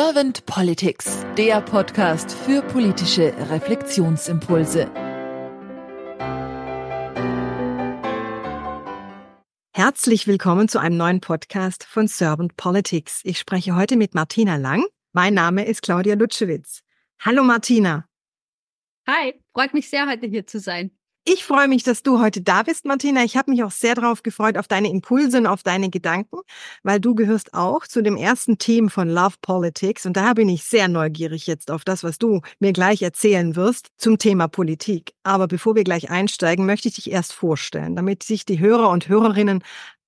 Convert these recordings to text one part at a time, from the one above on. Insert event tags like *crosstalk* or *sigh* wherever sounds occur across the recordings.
Servant Politics, der Podcast für politische Reflexionsimpulse. Herzlich willkommen zu einem neuen Podcast von Servant Politics. Ich spreche heute mit Martina Lang. Mein Name ist Claudia Lutschewitz. Hallo Martina. Hi, freut mich sehr, heute hier zu sein. Ich freue mich, dass du heute da bist, Martina. Ich habe mich auch sehr darauf gefreut, auf deine Impulse und auf deine Gedanken, weil du gehörst auch zu dem ersten Team von Love Politics. Und daher bin ich sehr neugierig jetzt auf das, was du mir gleich erzählen wirst zum Thema Politik. Aber bevor wir gleich einsteigen, möchte ich dich erst vorstellen, damit sich die Hörer und Hörerinnen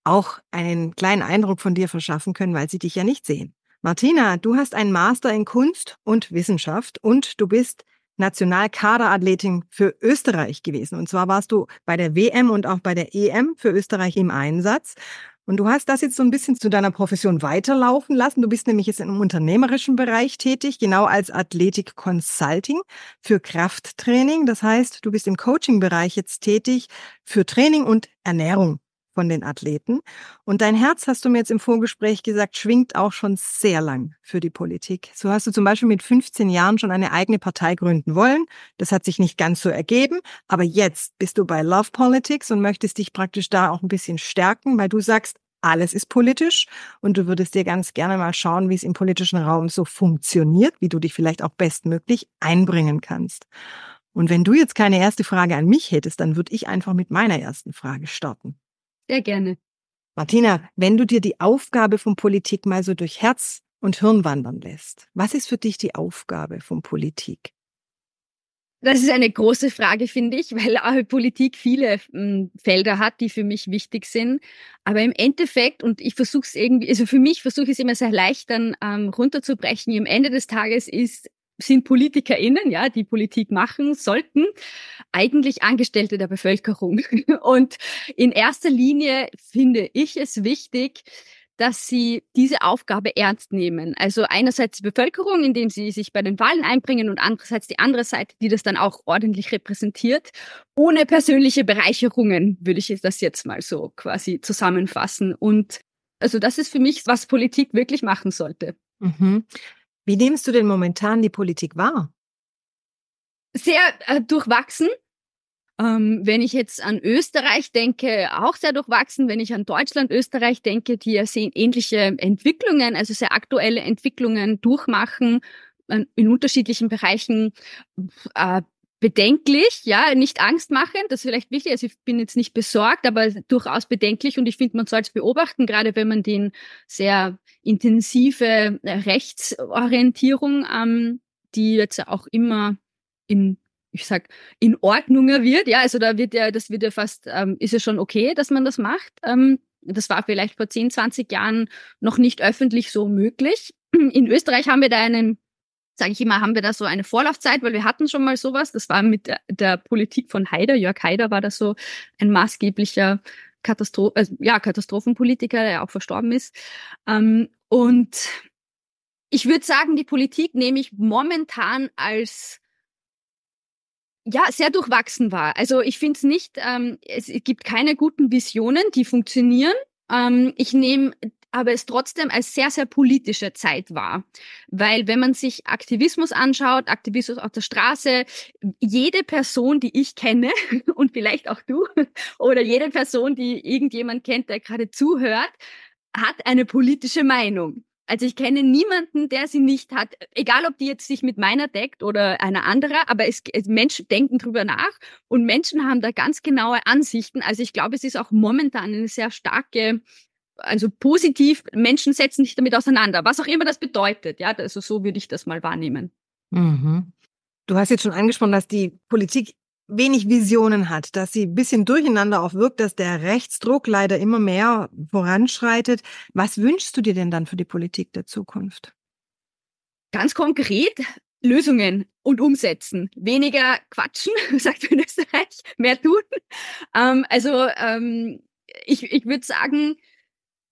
auch einen kleinen Eindruck von dir verschaffen können, weil sie dich ja nicht sehen. Martina, du hast einen Master in Kunst und Wissenschaft und du bist Nationalkaderathletin für Österreich gewesen. Und zwar warst du bei der WM und auch bei der EM für Österreich im Einsatz. Und du hast das jetzt so ein bisschen zu deiner Profession weiterlaufen lassen. Du bist nämlich jetzt im unternehmerischen Bereich tätig, genau als Athletik Consulting für Krafttraining. Das heißt, du bist im Coaching-Bereich jetzt tätig für Training und Ernährung von den Athleten. Und dein Herz, hast du mir jetzt im Vorgespräch gesagt, schwingt auch schon sehr lang für die Politik. So hast du zum Beispiel mit 15 Jahren schon eine eigene Partei gründen wollen. Das hat sich nicht ganz so ergeben. Aber jetzt bist du bei Love Politics und möchtest dich praktisch da auch ein bisschen stärken, weil du sagst, alles ist politisch und du würdest dir ganz gerne mal schauen, wie es im politischen Raum so funktioniert, wie du dich vielleicht auch bestmöglich einbringen kannst. Und wenn du jetzt keine erste Frage an mich hättest, dann würde ich einfach mit meiner ersten Frage starten. Sehr gerne. Martina, wenn du dir die Aufgabe von Politik mal so durch Herz und Hirn wandern lässt, was ist für dich die Aufgabe von Politik? Das ist eine große Frage, finde ich, *laughs* weil Politik viele hm, Felder hat, die für mich wichtig sind. Aber im Endeffekt, und ich versuche es irgendwie, also für mich versuche ich es immer sehr leicht dann ähm, runterzubrechen, im Ende des Tages ist sind PolitikerInnen, ja, die Politik machen sollten, eigentlich Angestellte der Bevölkerung. *laughs* Und in erster Linie finde ich es wichtig, dass sie diese Aufgabe ernst nehmen. Also einerseits die Bevölkerung, indem sie sich bei den Wahlen einbringen und andererseits die andere Seite, die das dann auch ordentlich repräsentiert, ohne persönliche Bereicherungen, würde ich das jetzt mal so quasi zusammenfassen. Und also das ist für mich, was Politik wirklich machen sollte. Mhm. Wie nimmst du denn momentan die Politik wahr? Sehr äh, durchwachsen. Ähm, wenn ich jetzt an Österreich denke, auch sehr durchwachsen. Wenn ich an Deutschland, Österreich denke, die ja sehen ähnliche Entwicklungen, also sehr aktuelle Entwicklungen durchmachen äh, in unterschiedlichen Bereichen. Äh, bedenklich, ja, nicht angstmachend, das ist vielleicht wichtig. Also ich bin jetzt nicht besorgt, aber durchaus bedenklich und ich finde, man soll es beobachten, gerade wenn man den sehr intensive Rechtsorientierung, ähm, die jetzt auch immer in ich sag, in Ordnunger wird, ja, also da wird ja, das wird ja fast, ähm, ist ja schon okay, dass man das macht. Ähm, das war vielleicht vor 10, 20 Jahren noch nicht öffentlich so möglich. In Österreich haben wir da einen sage ich immer, haben wir da so eine Vorlaufzeit, weil wir hatten schon mal sowas. Das war mit der, der Politik von Haider. Jörg Haider war da so ein maßgeblicher Katastro äh, ja, Katastrophenpolitiker, der auch verstorben ist. Ähm, und ich würde sagen, die Politik nehme ich momentan als ja, sehr durchwachsen war. Also ich finde es nicht, ähm, es gibt keine guten Visionen, die funktionieren. Ähm, ich nehme aber es trotzdem als sehr, sehr politische Zeit war. Weil wenn man sich Aktivismus anschaut, Aktivismus auf der Straße, jede Person, die ich kenne *laughs* und vielleicht auch du *laughs* oder jede Person, die irgendjemand kennt, der gerade zuhört, hat eine politische Meinung. Also ich kenne niemanden, der sie nicht hat, egal ob die jetzt sich mit meiner deckt oder einer andere, aber es, es, Menschen denken drüber nach und Menschen haben da ganz genaue Ansichten. Also ich glaube, es ist auch momentan eine sehr starke also positiv, Menschen setzen sich damit auseinander, was auch immer das bedeutet. Ja, also so würde ich das mal wahrnehmen. Mhm. Du hast jetzt schon angesprochen, dass die Politik wenig Visionen hat, dass sie ein bisschen durcheinander auch wirkt, dass der Rechtsdruck leider immer mehr voranschreitet. Was wünschst du dir denn dann für die Politik der Zukunft? Ganz konkret Lösungen und umsetzen. Weniger quatschen, *laughs* sagt man in Österreich, mehr tun. Ähm, also ähm, ich, ich würde sagen,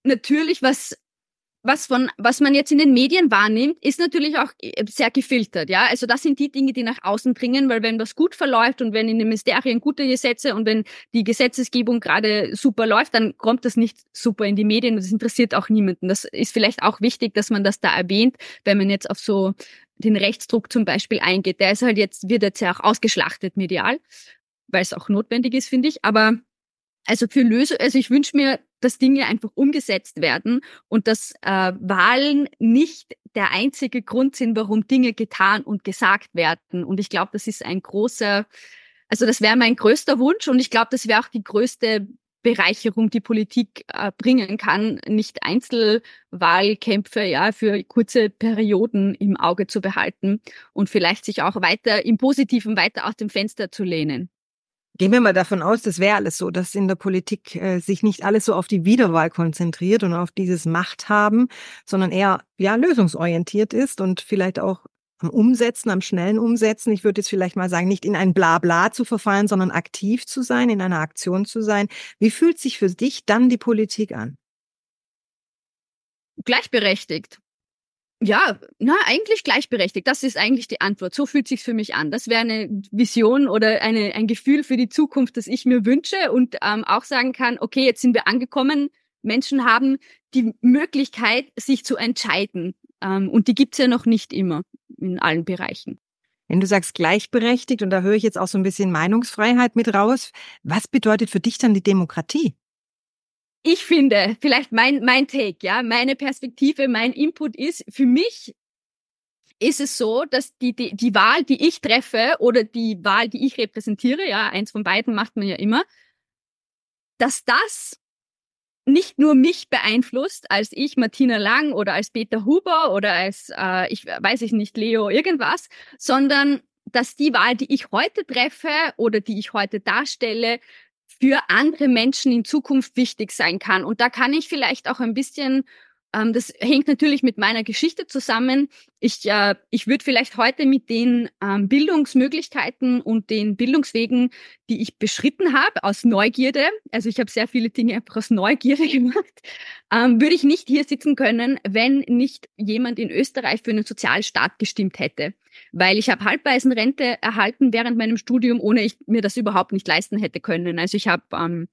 natürlich, was was von, was man jetzt in den Medien wahrnimmt, ist natürlich auch äh, sehr gefiltert, ja. Also das sind die Dinge, die nach außen dringen, weil wenn was gut verläuft und wenn in den Ministerien gute Gesetze und wenn die Gesetzesgebung gerade super läuft, dann kommt das nicht super in die Medien und das interessiert auch niemanden. Das ist vielleicht auch wichtig, dass man das da erwähnt, wenn man jetzt auf so den Rechtsdruck zum Beispiel eingeht. Der ist halt jetzt, wird jetzt ja auch ausgeschlachtet medial, weil es auch notwendig ist, finde ich. Aber also für Lösung, also ich wünsche mir, dass Dinge einfach umgesetzt werden und dass äh, Wahlen nicht der einzige Grund sind, warum Dinge getan und gesagt werden. Und ich glaube, das ist ein großer, also das wäre mein größter Wunsch und ich glaube, das wäre auch die größte Bereicherung, die Politik äh, bringen kann, nicht Einzelwahlkämpfe ja für kurze Perioden im Auge zu behalten und vielleicht sich auch weiter im Positiven weiter aus dem Fenster zu lehnen. Gehen wir mal davon aus, das wäre alles so, dass in der Politik äh, sich nicht alles so auf die Wiederwahl konzentriert und auf dieses Machthaben, sondern eher ja lösungsorientiert ist und vielleicht auch am Umsetzen, am schnellen Umsetzen. Ich würde jetzt vielleicht mal sagen, nicht in ein Blabla zu verfallen, sondern aktiv zu sein, in einer Aktion zu sein. Wie fühlt sich für dich dann die Politik an? Gleichberechtigt. Ja, na, eigentlich gleichberechtigt. Das ist eigentlich die Antwort. So fühlt sich's für mich an. Das wäre eine Vision oder eine, ein Gefühl für die Zukunft, das ich mir wünsche und ähm, auch sagen kann, okay, jetzt sind wir angekommen. Menschen haben die Möglichkeit, sich zu entscheiden. Ähm, und die gibt's ja noch nicht immer in allen Bereichen. Wenn du sagst gleichberechtigt, und da höre ich jetzt auch so ein bisschen Meinungsfreiheit mit raus, was bedeutet für dich dann die Demokratie? Ich finde, vielleicht mein, mein Take, ja, meine Perspektive, mein Input ist, für mich ist es so, dass die, die, die Wahl, die ich treffe oder die Wahl, die ich repräsentiere, ja, eins von beiden macht man ja immer, dass das nicht nur mich beeinflusst, als ich Martina Lang oder als Peter Huber oder als, äh, ich weiß ich nicht, Leo irgendwas, sondern dass die Wahl, die ich heute treffe oder die ich heute darstelle, für andere Menschen in Zukunft wichtig sein kann. Und da kann ich vielleicht auch ein bisschen ähm, das hängt natürlich mit meiner Geschichte zusammen. Ich, äh, ich würde vielleicht heute mit den ähm, Bildungsmöglichkeiten und den Bildungswegen, die ich beschritten habe, aus Neugierde, also ich habe sehr viele Dinge einfach aus Neugierde *laughs* gemacht, ähm, würde ich nicht hier sitzen können, wenn nicht jemand in Österreich für einen Sozialstaat gestimmt hätte. Weil ich habe Halbwaisenrente erhalten während meinem Studium, ohne ich mir das überhaupt nicht leisten hätte können. Also ich habe ähm,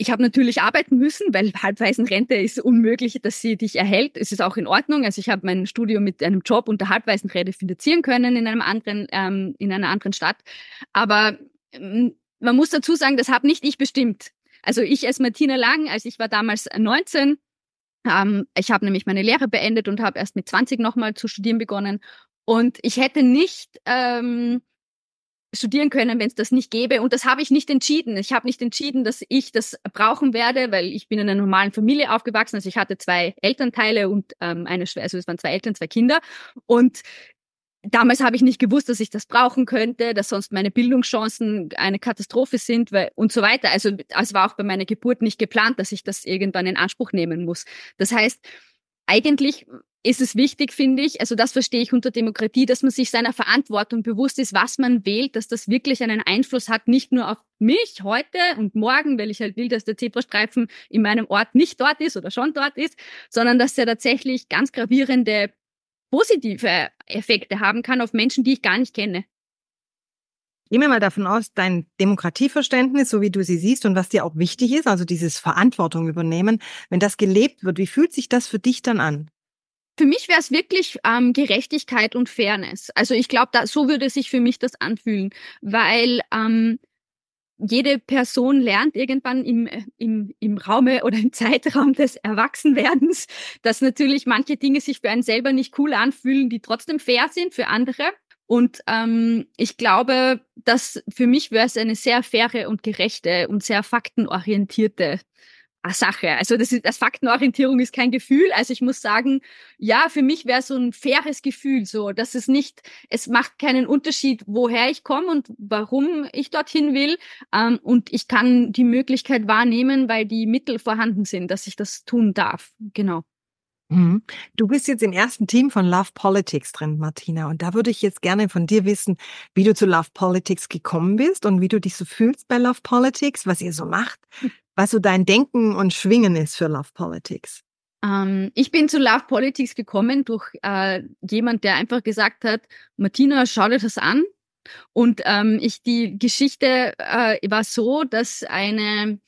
ich habe natürlich arbeiten müssen, weil Halbwaisenrente ist unmöglich, dass sie dich erhält. Es ist auch in Ordnung. Also ich habe mein Studium mit einem Job unter Halbwaisenrente finanzieren können in einem anderen, ähm, in einer anderen Stadt. Aber ähm, man muss dazu sagen, das habe nicht ich bestimmt. Also ich als Martina Lang, als ich war damals 19, ähm, ich habe nämlich meine Lehre beendet und habe erst mit 20 nochmal zu studieren begonnen. Und ich hätte nicht ähm, studieren können, wenn es das nicht gäbe. Und das habe ich nicht entschieden. Ich habe nicht entschieden, dass ich das brauchen werde, weil ich bin in einer normalen Familie aufgewachsen. Also ich hatte zwei Elternteile und ähm, eine Schwester, also es waren zwei Eltern, zwei Kinder. Und damals habe ich nicht gewusst, dass ich das brauchen könnte, dass sonst meine Bildungschancen eine Katastrophe sind weil, und so weiter. Also es war auch bei meiner Geburt nicht geplant, dass ich das irgendwann in Anspruch nehmen muss. Das heißt, eigentlich ist es wichtig, finde ich, also das verstehe ich unter Demokratie, dass man sich seiner Verantwortung bewusst ist, was man wählt, dass das wirklich einen Einfluss hat, nicht nur auf mich heute und morgen, weil ich halt will, dass der Zebrastreifen in meinem Ort nicht dort ist oder schon dort ist, sondern dass er tatsächlich ganz gravierende positive Effekte haben kann auf Menschen, die ich gar nicht kenne. Gehen wir mal davon aus, dein Demokratieverständnis, so wie du sie siehst und was dir auch wichtig ist, also dieses Verantwortung übernehmen, wenn das gelebt wird, wie fühlt sich das für dich dann an? Für mich wäre es wirklich ähm, Gerechtigkeit und Fairness. Also ich glaube, so würde sich für mich das anfühlen, weil ähm, jede Person lernt irgendwann im, im, im Raume oder im Zeitraum des Erwachsenwerdens, dass natürlich manche Dinge sich für einen selber nicht cool anfühlen, die trotzdem fair sind für andere. Und ähm, ich glaube, dass für mich wäre es eine sehr faire und gerechte und sehr faktenorientierte Sache. Also das, ist, das Faktenorientierung ist kein Gefühl. Also ich muss sagen, ja, für mich wäre so ein faires Gefühl, so dass es nicht, es macht keinen Unterschied, woher ich komme und warum ich dorthin will. Ähm, und ich kann die Möglichkeit wahrnehmen, weil die Mittel vorhanden sind, dass ich das tun darf. Genau. Mhm. Du bist jetzt im ersten Team von Love Politics drin, Martina. Und da würde ich jetzt gerne von dir wissen, wie du zu Love Politics gekommen bist und wie du dich so fühlst bei Love Politics, was ihr so macht, *laughs* was so dein Denken und Schwingen ist für Love Politics. Ähm, ich bin zu Love Politics gekommen durch äh, jemand, der einfach gesagt hat, Martina, schau dir das an. Und ähm, ich die Geschichte äh, war so, dass eine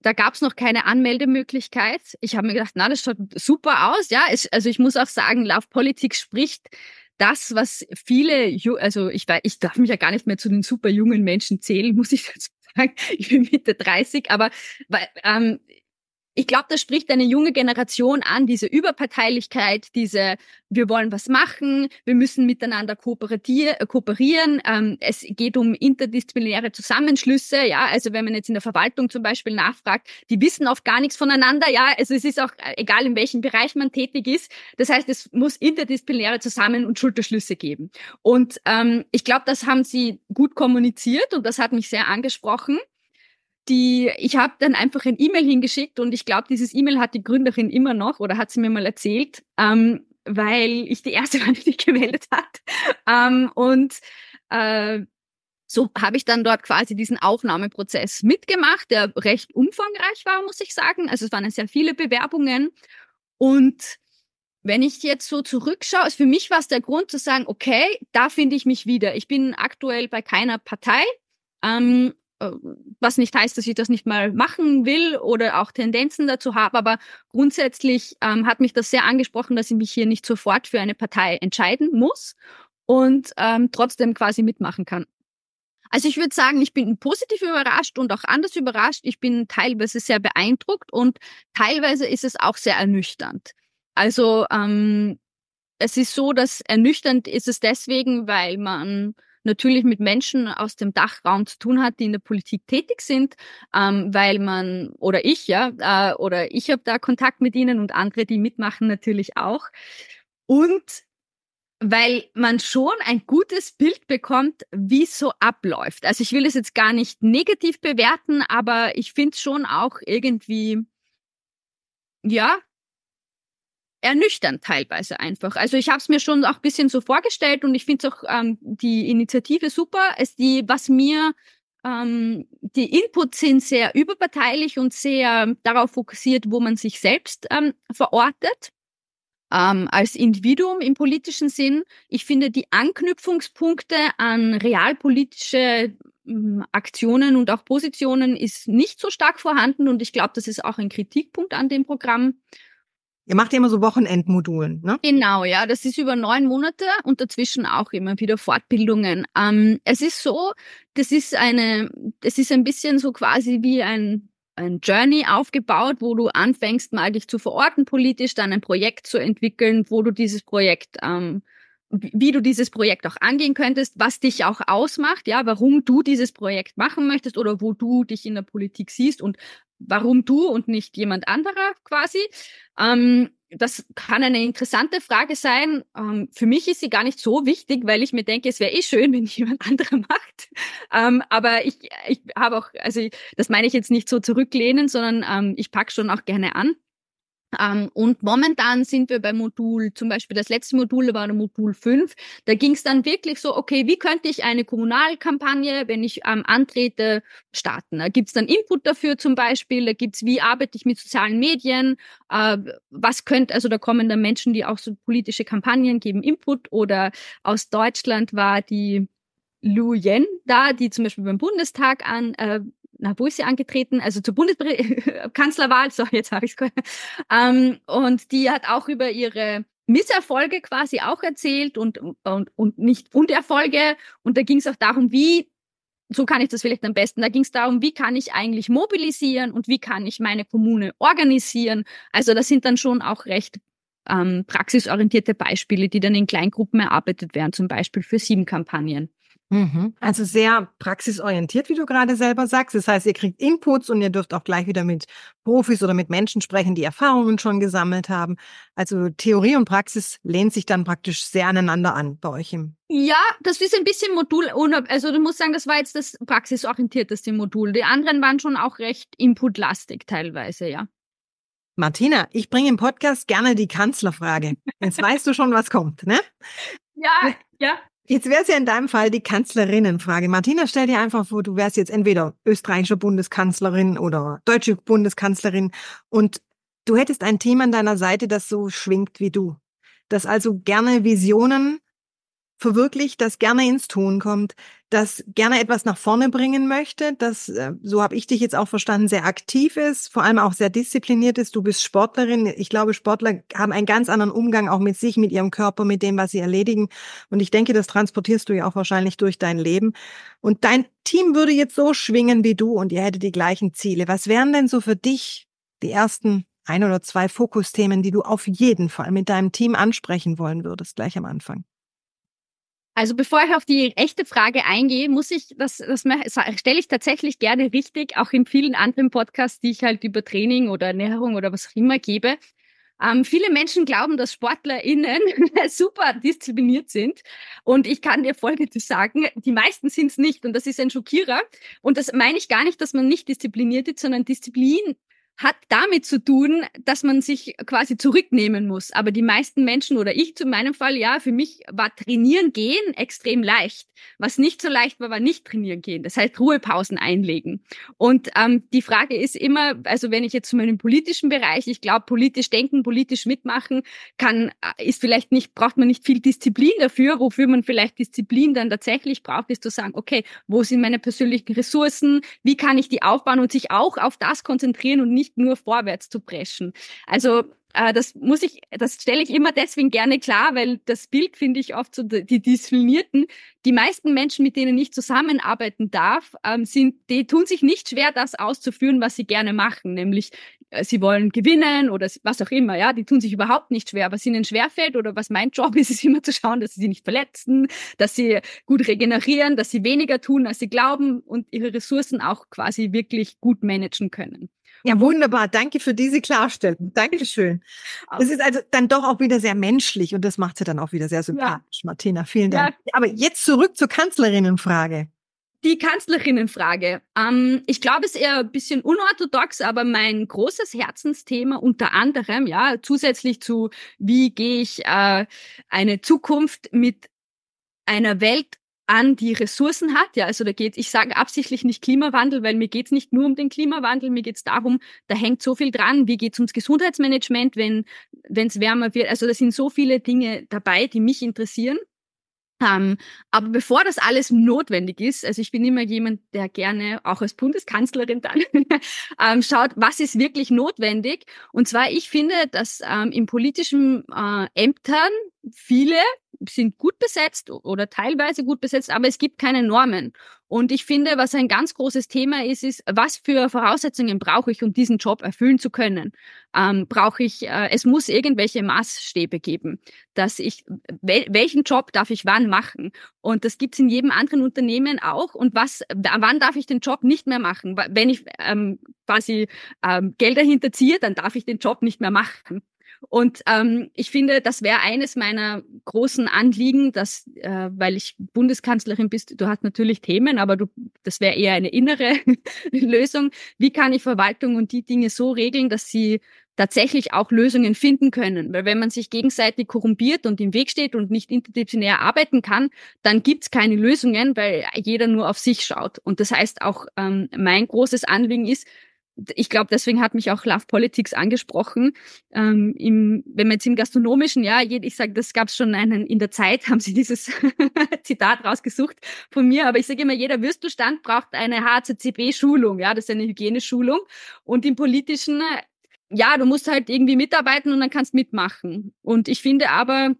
da gab es noch keine Anmeldemöglichkeit. Ich habe mir gedacht, na, das schaut super aus. Ja, es, also ich muss auch sagen, Love Politics spricht das, was viele, also ich, ich darf mich ja gar nicht mehr zu den super jungen Menschen zählen, muss ich dazu sagen. *laughs* Ich bin Mitte 30, aber weil, ähm, ich glaube, das spricht eine junge Generation an, diese Überparteilichkeit, diese, wir wollen was machen, wir müssen miteinander kooperieren. Ähm, es geht um interdisziplinäre Zusammenschlüsse. Ja, also wenn man jetzt in der Verwaltung zum Beispiel nachfragt, die wissen oft gar nichts voneinander. Ja, also es ist auch äh, egal, in welchem Bereich man tätig ist. Das heißt, es muss interdisziplinäre Zusammen- und Schulterschlüsse geben. Und ähm, ich glaube, das haben sie gut kommuniziert und das hat mich sehr angesprochen die, ich habe dann einfach ein E-Mail hingeschickt und ich glaube, dieses E-Mail hat die Gründerin immer noch oder hat sie mir mal erzählt, ähm, weil ich die erste war, die sich gemeldet hat. Ähm, und äh, so habe ich dann dort quasi diesen Aufnahmeprozess mitgemacht, der recht umfangreich war, muss ich sagen. Also es waren sehr viele Bewerbungen. Und wenn ich jetzt so zurückschaue, ist für mich war es der Grund zu sagen, okay, da finde ich mich wieder. Ich bin aktuell bei keiner Partei. Ähm, äh, was nicht heißt, dass ich das nicht mal machen will oder auch Tendenzen dazu habe, aber grundsätzlich ähm, hat mich das sehr angesprochen, dass ich mich hier nicht sofort für eine Partei entscheiden muss und ähm, trotzdem quasi mitmachen kann. Also ich würde sagen, ich bin positiv überrascht und auch anders überrascht. Ich bin teilweise sehr beeindruckt und teilweise ist es auch sehr ernüchternd. Also ähm, es ist so, dass ernüchternd ist es deswegen, weil man natürlich mit Menschen aus dem Dachraum zu tun hat, die in der Politik tätig sind, ähm, weil man oder ich ja äh, oder ich habe da Kontakt mit ihnen und andere, die mitmachen natürlich auch und weil man schon ein gutes Bild bekommt, wie es so abläuft. Also ich will es jetzt gar nicht negativ bewerten, aber ich finde es schon auch irgendwie, ja, ernüchternd teilweise einfach. Also ich habe es mir schon auch ein bisschen so vorgestellt und ich finde auch ähm, die Initiative super. Es die, was mir ähm, die Inputs sind sehr überparteilich und sehr darauf fokussiert, wo man sich selbst ähm, verortet. Ähm, als Individuum im politischen Sinn. Ich finde die Anknüpfungspunkte an realpolitische ähm, Aktionen und auch Positionen ist nicht so stark vorhanden und ich glaube, das ist auch ein Kritikpunkt an dem Programm. Ihr macht ja immer so Wochenendmodulen, ne? Genau, ja. Das ist über neun Monate und dazwischen auch immer wieder Fortbildungen. Ähm, es ist so, das ist eine, das ist ein bisschen so quasi wie ein ein Journey aufgebaut, wo du anfängst, mal dich zu verorten politisch, dann ein Projekt zu entwickeln, wo du dieses Projekt ähm, wie du dieses Projekt auch angehen könntest, was dich auch ausmacht, ja, warum du dieses Projekt machen möchtest oder wo du dich in der Politik siehst und warum du und nicht jemand anderer quasi. Ähm, das kann eine interessante Frage sein. Ähm, für mich ist sie gar nicht so wichtig, weil ich mir denke, es wäre eh schön, *laughs* wenn jemand anderer macht. Ähm, aber ich, ich habe auch, also das meine ich jetzt nicht so zurücklehnen, sondern ähm, ich pack schon auch gerne an. Ähm, und momentan sind wir beim Modul, zum Beispiel das letzte Modul war Modul 5. Da ging es dann wirklich so, okay, wie könnte ich eine Kommunalkampagne, wenn ich ähm, antrete, starten? Da gibt's dann Input dafür zum Beispiel, da gibt's, wie arbeite ich mit sozialen Medien, äh, was könnte, also da kommen dann Menschen, die auch so politische Kampagnen geben Input oder aus Deutschland war die Lu Yen da, die zum Beispiel beim Bundestag an äh, na, wo ist sie angetreten? Also zur Bundeskanzlerwahl, *laughs* so jetzt habe ich es ähm, Und die hat auch über ihre Misserfolge quasi auch erzählt und, und, und nicht und Erfolge. Und da ging es auch darum, wie, so kann ich das vielleicht am besten, da ging es darum, wie kann ich eigentlich mobilisieren und wie kann ich meine Kommune organisieren. Also das sind dann schon auch recht ähm, praxisorientierte Beispiele, die dann in Kleingruppen erarbeitet werden, zum Beispiel für sieben Kampagnen. Mhm. Also sehr praxisorientiert, wie du gerade selber sagst. Das heißt, ihr kriegt Inputs und ihr dürft auch gleich wieder mit Profis oder mit Menschen sprechen, die Erfahrungen schon gesammelt haben. Also Theorie und Praxis lehnt sich dann praktisch sehr aneinander an bei euch im. Ja, das ist ein bisschen Modul, also du musst sagen, das war jetzt das praxisorientierteste Modul. Die anderen waren schon auch recht inputlastig teilweise, ja. Martina, ich bringe im Podcast gerne die Kanzlerfrage. Jetzt weißt du schon, was kommt, ne? *laughs* Ja, ja. Jetzt wäre es ja in deinem Fall die Kanzlerinnenfrage. Martina, stell dir einfach vor, du wärst jetzt entweder österreichische Bundeskanzlerin oder deutsche Bundeskanzlerin und du hättest ein Team an deiner Seite, das so schwingt wie du, das also gerne Visionen verwirklicht, das gerne ins Tun kommt, das gerne etwas nach vorne bringen möchte, das, äh, so habe ich dich jetzt auch verstanden, sehr aktiv ist, vor allem auch sehr diszipliniert ist. Du bist Sportlerin. Ich glaube, Sportler haben einen ganz anderen Umgang auch mit sich, mit ihrem Körper, mit dem, was sie erledigen. Und ich denke, das transportierst du ja auch wahrscheinlich durch dein Leben. Und dein Team würde jetzt so schwingen wie du und ihr hättet die gleichen Ziele. Was wären denn so für dich die ersten ein oder zwei Fokusthemen, die du auf jeden Fall mit deinem Team ansprechen wollen würdest, gleich am Anfang? Also bevor ich auf die echte Frage eingehe, muss ich, das, das stelle ich tatsächlich gerne richtig, auch in vielen anderen Podcasts, die ich halt über Training oder Ernährung oder was auch immer gebe. Ähm, viele Menschen glauben, dass SportlerInnen *laughs* super diszipliniert sind. Und ich kann dir Folgendes sagen, die meisten sind es nicht. Und das ist ein Schockierer. Und das meine ich gar nicht, dass man nicht diszipliniert ist, sondern Disziplin hat damit zu tun, dass man sich quasi zurücknehmen muss. Aber die meisten Menschen oder ich zu meinem Fall, ja, für mich war trainieren gehen extrem leicht. Was nicht so leicht war, war nicht trainieren gehen. Das heißt Ruhepausen einlegen. Und ähm, die Frage ist immer, also wenn ich jetzt zu meinem politischen Bereich, ich glaube, politisch denken, politisch mitmachen, kann, äh, ist vielleicht nicht, braucht man nicht viel Disziplin dafür. Wofür man vielleicht Disziplin dann tatsächlich braucht, ist zu sagen, okay, wo sind meine persönlichen Ressourcen? Wie kann ich die aufbauen und sich auch auf das konzentrieren und nicht nicht nur vorwärts zu preschen. Also äh, das muss ich, das stelle ich immer deswegen gerne klar, weil das Bild finde ich oft so die Disziplinierten. Die meisten Menschen, mit denen ich zusammenarbeiten darf, ähm, sind, die tun sich nicht schwer, das auszuführen, was sie gerne machen, nämlich äh, sie wollen gewinnen oder was auch immer, ja, die tun sich überhaupt nicht schwer. Was ihnen schwerfällt oder was mein Job *laughs* ist, ist immer zu schauen, dass sie sich nicht verletzen, dass sie gut regenerieren, dass sie weniger tun, als sie glauben und ihre Ressourcen auch quasi wirklich gut managen können. Ja, wunderbar. Danke für diese Klarstellung. Dankeschön. Es ist also dann doch auch wieder sehr menschlich und das macht sie dann auch wieder sehr sympathisch, ja. Martina. Vielen Dank. Ja. Aber jetzt zurück zur Kanzlerinnenfrage. Die Kanzlerinnenfrage. Ähm, ich glaube, es ist eher ein bisschen unorthodox, aber mein großes Herzensthema unter anderem, ja, zusätzlich zu, wie gehe ich äh, eine Zukunft mit einer Welt an die Ressourcen hat. Ja, also da geht, ich sage absichtlich nicht Klimawandel, weil mir geht's nicht nur um den Klimawandel, mir geht's darum, da hängt so viel dran. Wie geht's ums Gesundheitsmanagement, wenn es wärmer wird? Also da sind so viele Dinge dabei, die mich interessieren. Ähm, aber bevor das alles notwendig ist, also ich bin immer jemand, der gerne auch als Bundeskanzlerin dann *laughs* ähm, schaut, was ist wirklich notwendig. Und zwar, ich finde, dass ähm, in politischen äh, Ämtern viele sind gut besetzt oder teilweise gut besetzt, aber es gibt keine Normen. Und ich finde, was ein ganz großes Thema ist, ist, was für Voraussetzungen brauche ich, um diesen Job erfüllen zu können? Ähm, brauche ich, äh, es muss irgendwelche Maßstäbe geben, dass ich, wel, welchen Job darf ich wann machen? Und das gibt's in jedem anderen Unternehmen auch. Und was, wann darf ich den Job nicht mehr machen? Wenn ich ähm, quasi ähm, Gelder hinterziehe, dann darf ich den Job nicht mehr machen. Und ähm, ich finde, das wäre eines meiner großen Anliegen, dass, äh, weil ich Bundeskanzlerin bist, du hast natürlich Themen, aber du, das wäre eher eine innere *laughs* Lösung. Wie kann ich Verwaltung und die Dinge so regeln, dass sie tatsächlich auch Lösungen finden können. Weil wenn man sich gegenseitig korrumpiert und im Weg steht und nicht interdisziplinär arbeiten kann, dann gibt's keine Lösungen, weil jeder nur auf sich schaut. Und das heißt auch, ähm, mein großes Anliegen ist, ich glaube, deswegen hat mich auch Love Politics angesprochen. Ähm, im, wenn man jetzt im gastronomischen, ja, ich sage, das gab es schon einen in der Zeit, haben sie dieses *laughs* Zitat rausgesucht von mir, aber ich sage immer, jeder Würstelstand braucht eine HCCB-Schulung, ja, das ist eine Hygieneschulung. Und im politischen, ja, du musst halt irgendwie mitarbeiten und dann kannst mitmachen. Und ich finde aber,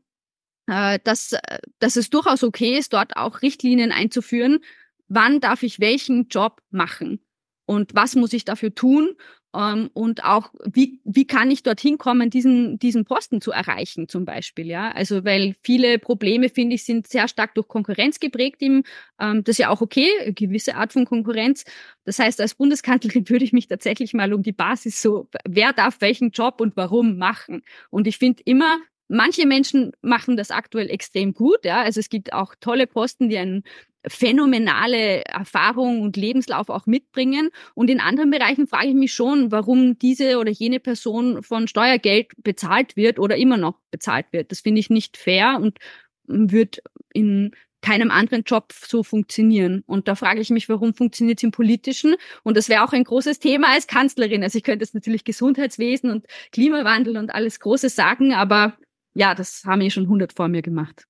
äh, dass, dass es durchaus okay ist, dort auch Richtlinien einzuführen, wann darf ich welchen Job machen und was muss ich dafür tun ähm, und auch wie, wie kann ich dorthin kommen, diesen, diesen Posten zu erreichen zum Beispiel. Ja, also weil viele Probleme, finde ich, sind sehr stark durch Konkurrenz geprägt. Im, ähm, das ist ja auch okay, gewisse Art von Konkurrenz. Das heißt, als Bundeskanzlerin *laughs* würde ich mich tatsächlich mal um die Basis so, wer darf welchen Job und warum machen. Und ich finde immer, Manche Menschen machen das aktuell extrem gut, ja. Also es gibt auch tolle Posten, die einen phänomenale Erfahrung und Lebenslauf auch mitbringen. Und in anderen Bereichen frage ich mich schon, warum diese oder jene Person von Steuergeld bezahlt wird oder immer noch bezahlt wird. Das finde ich nicht fair und wird in keinem anderen Job so funktionieren. Und da frage ich mich, warum funktioniert es im Politischen? Und das wäre auch ein großes Thema als Kanzlerin. Also ich könnte jetzt natürlich Gesundheitswesen und Klimawandel und alles Großes sagen, aber ja, das haben eh schon hundert vor mir gemacht.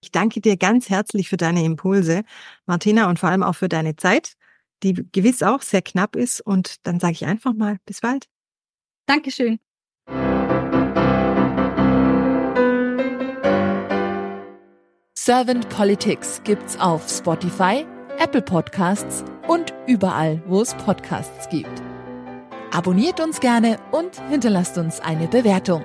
Ich danke dir ganz herzlich für deine Impulse, Martina, und vor allem auch für deine Zeit, die gewiss auch sehr knapp ist. Und dann sage ich einfach mal, bis bald. Dankeschön. Servant Politics gibt's auf Spotify, Apple Podcasts und überall, wo es Podcasts gibt. Abonniert uns gerne und hinterlasst uns eine Bewertung.